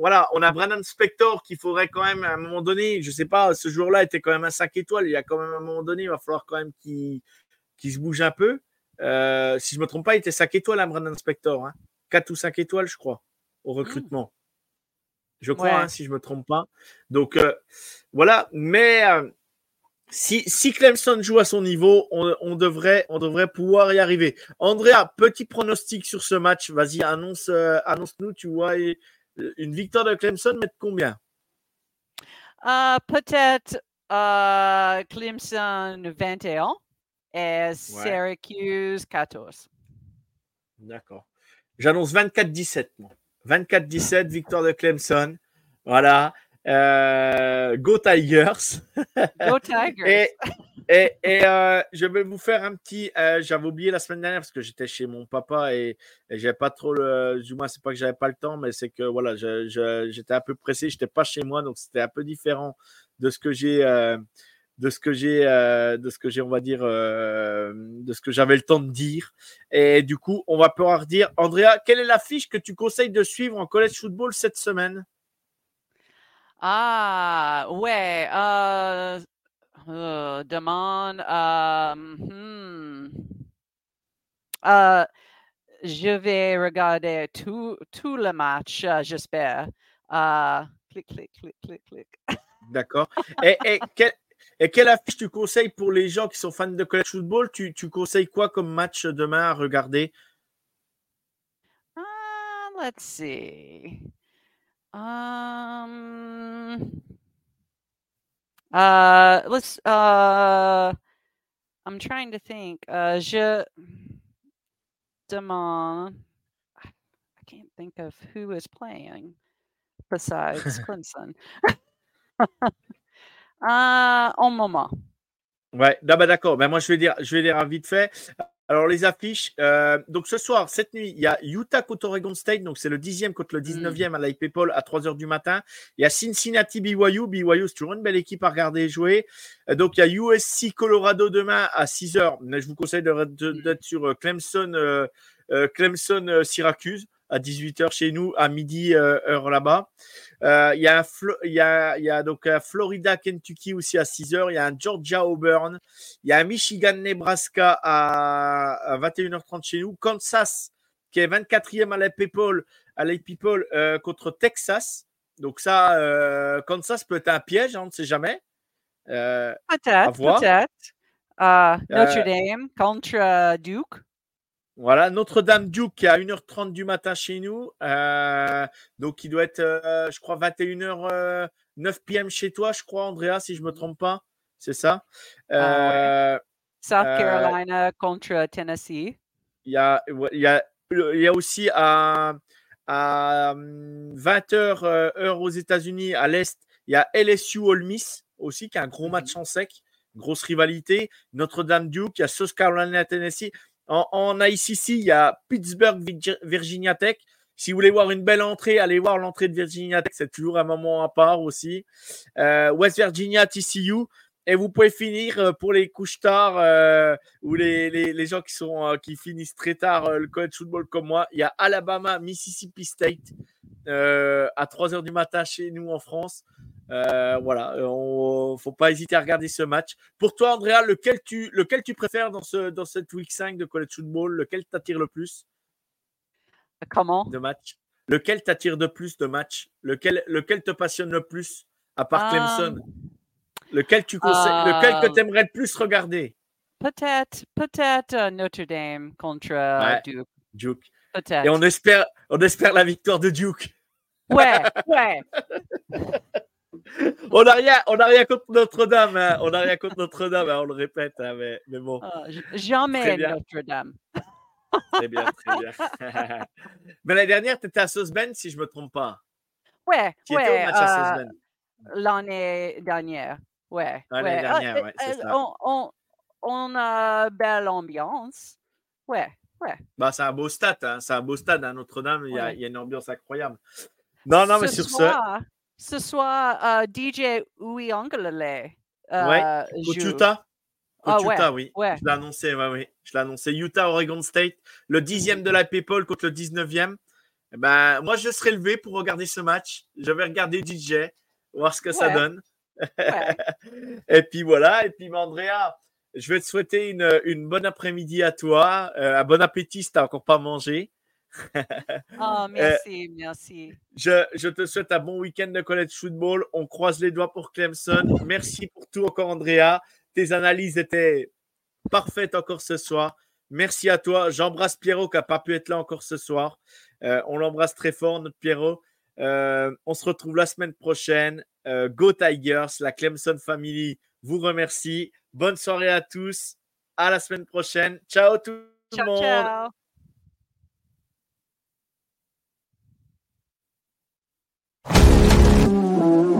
voilà, on a Brandon Spector qu'il faudrait quand même à un moment donné, je sais pas, ce jour-là était quand même un 5 étoiles. Il y a quand même un moment donné, il va falloir quand même qu'il se bouge un peu. Euh, si je me trompe pas, il était 5 étoiles, hein, Brandon Spector. Hein. 4 ou 5 étoiles, je crois, au recrutement. Je crois, hein, si je me trompe pas. Donc euh, voilà, mais euh, si, si, Clemson joue à son niveau, on, devrait, on devrait pouvoir y arriver. Andrea, petit pronostic sur ce match. Vas-y, annonce, annonce-nous, tu vois. Et, une victoire de Clemson, mettre combien? Peut-être Clemson 21 et Syracuse 14. D'accord. J'annonce 24-17, 24-17, victoire de Clemson. Voilà. Euh, go Tigers. Go Tigers. et, et, euh, je vais vous faire un petit. Euh, j'avais oublié la semaine dernière parce que j'étais chez mon papa et, et j'avais pas trop le. Du moins, c'est pas que j'avais pas le temps, mais c'est que voilà, j'étais un peu pressé. J'étais pas chez moi, donc c'était un peu différent de ce que j'ai de ce que j'ai, de ce que j'ai, on va dire, de ce que j'avais le temps de dire. Et du coup, on va pouvoir dire, Andrea, quelle est l'affiche que tu conseilles de suivre en college football cette semaine? Ah, ouais. Euh, demande. Hmm. je vais regarder tout, tout le match, j'espère. clic, clic, clic, clic, clic. D'accord. Et, et quel, et quelle affiche tu conseilles pour les gens qui sont fans de college football? Tu, tu conseilles quoi comme match demain à regarder? Uh, Let's see. Um, uh, let's. Uh, I'm trying to think. Uh, je demande. I can't think of who is playing besides Clemson. un moment. Ouais, bah, d'accord. Ben moi, je vais dire, je vais dire vite fait. Alors, les affiches. Euh, donc, ce soir, cette nuit, il y a Utah contre Oregon State. Donc, c'est le 10e contre le 19e mmh. à l'IPPOL à 3 h du matin. Il y a Cincinnati BYU. BYU, c'est toujours une belle équipe à regarder jouer. Euh, donc, il y a USC Colorado demain à 6 h. Mais je vous conseille d'être sur euh, Clemson, Clemson Syracuse à 18h chez nous, à midi, heure là-bas. Euh, il y, a y, a, y a donc un Florida, Kentucky aussi à 6 h Il y a un Georgia, Auburn. Il y a un Michigan, Nebraska à, 21h30 chez nous. Kansas, qui est 24e à la People, à la People euh, contre Texas. Donc ça, euh, Kansas peut être un piège, hein, on ne sait jamais. peut-être, peut-être. Notre Dame contre Duke. Voilà, Notre-Dame Duke qui est à 1h30 du matin chez nous. Euh, donc, il doit être, euh, je crois, 21h, 9 p.m. chez toi, je crois, Andrea, si je ne me trompe pas. C'est ça? Ah, euh, South Carolina contre Tennessee. Il y a, il y a, il y a aussi à, à 20h, hum, heure aux États-Unis, à l'Est, il y a LSU Ole Miss aussi, qui a un gros match mhm. en sec, grosse rivalité. Notre-Dame Duke, il y a South Carolina Tennessee. En, en ICC, il y a Pittsburgh, Virginia Tech. Si vous voulez voir une belle entrée, allez voir l'entrée de Virginia Tech. C'est toujours un moment à part aussi. Euh, West Virginia, TCU. Et vous pouvez finir euh, pour les couches tard euh, ou les, les, gens qui finissent très tard le college football comme moi. Il y a Alabama, Mississippi State à 3 h du matin chez nous en France. Euh, voilà, il ne faut pas hésiter à regarder ce match. Pour toi, Andrea, lequel tu, lequel tu préfères dans, ce, dans cette week 5 de college football? Lequel t'attire le plus? Comment? De match. Lequel t'attire de plus de match? Lequel, lequel te passionne le plus à part Clemson? Euh, Lequel tu conseilles, lequel que euh, tu aimerais le plus regarder? Peut-être, peut-être Notre Dame contre Duke. Duke. Et on espère, on espère la victoire de Duke. Ouais, ouais. on n'a rien, on a rien contre Notre-Dame. Hein. On n'a rien contre Notre-Dame, hein, on le répète, hein, mais, mais, bon. Ah, jamais Notre-Dame. très bien, très bien. mais l'année dernière, tu étais à Sauce si je ne me trompe pas. Ouais, ouais. Euh, l'année dernière, ouais. L'année ouais. dernière, euh, ouais, c'est ça. On, on, on, a belle ambiance. Ouais, ouais. Bah, c'est un beau stade, hein. c'est un beau stade à Notre-Dame. Il, il, y a une ambiance incroyable. Non, non, mais sur soir, ce soit uh, DJ Uwe Angelele. Uh, ouais, Utah. Ah, Utah, oui. Je l'ai annoncé, ouais, oui. Je l'ai annoncé. Utah, Oregon State, le dixième de la PayPal contre le 19e. Eh ben, moi, je serai levé pour regarder ce match. Je vais regarder DJ, voir ce que ça donne. et puis voilà. Et puis, Andrea, je vais te souhaiter une, une bonne après-midi à toi. Euh, un bon appétit si tu n'as encore pas mangé. Oh, merci, merci. Je, je, te souhaite un bon week-end de college football. On croise les doigts pour Clemson. Merci pour tout encore, Andrea. Tes analyses étaient parfaites encore ce soir. Merci à toi. J'embrasse Pierrot qui n'a pas pu être là encore ce soir. Euh, on l'embrasse très fort, notre Pierrot. on se retrouve la semaine prochaine. Go Tigers, la Clemson Family vous remercie. Bonne soirée à tous. À la semaine prochaine. Ciao tout le monde. Ciao. Mm-hmm.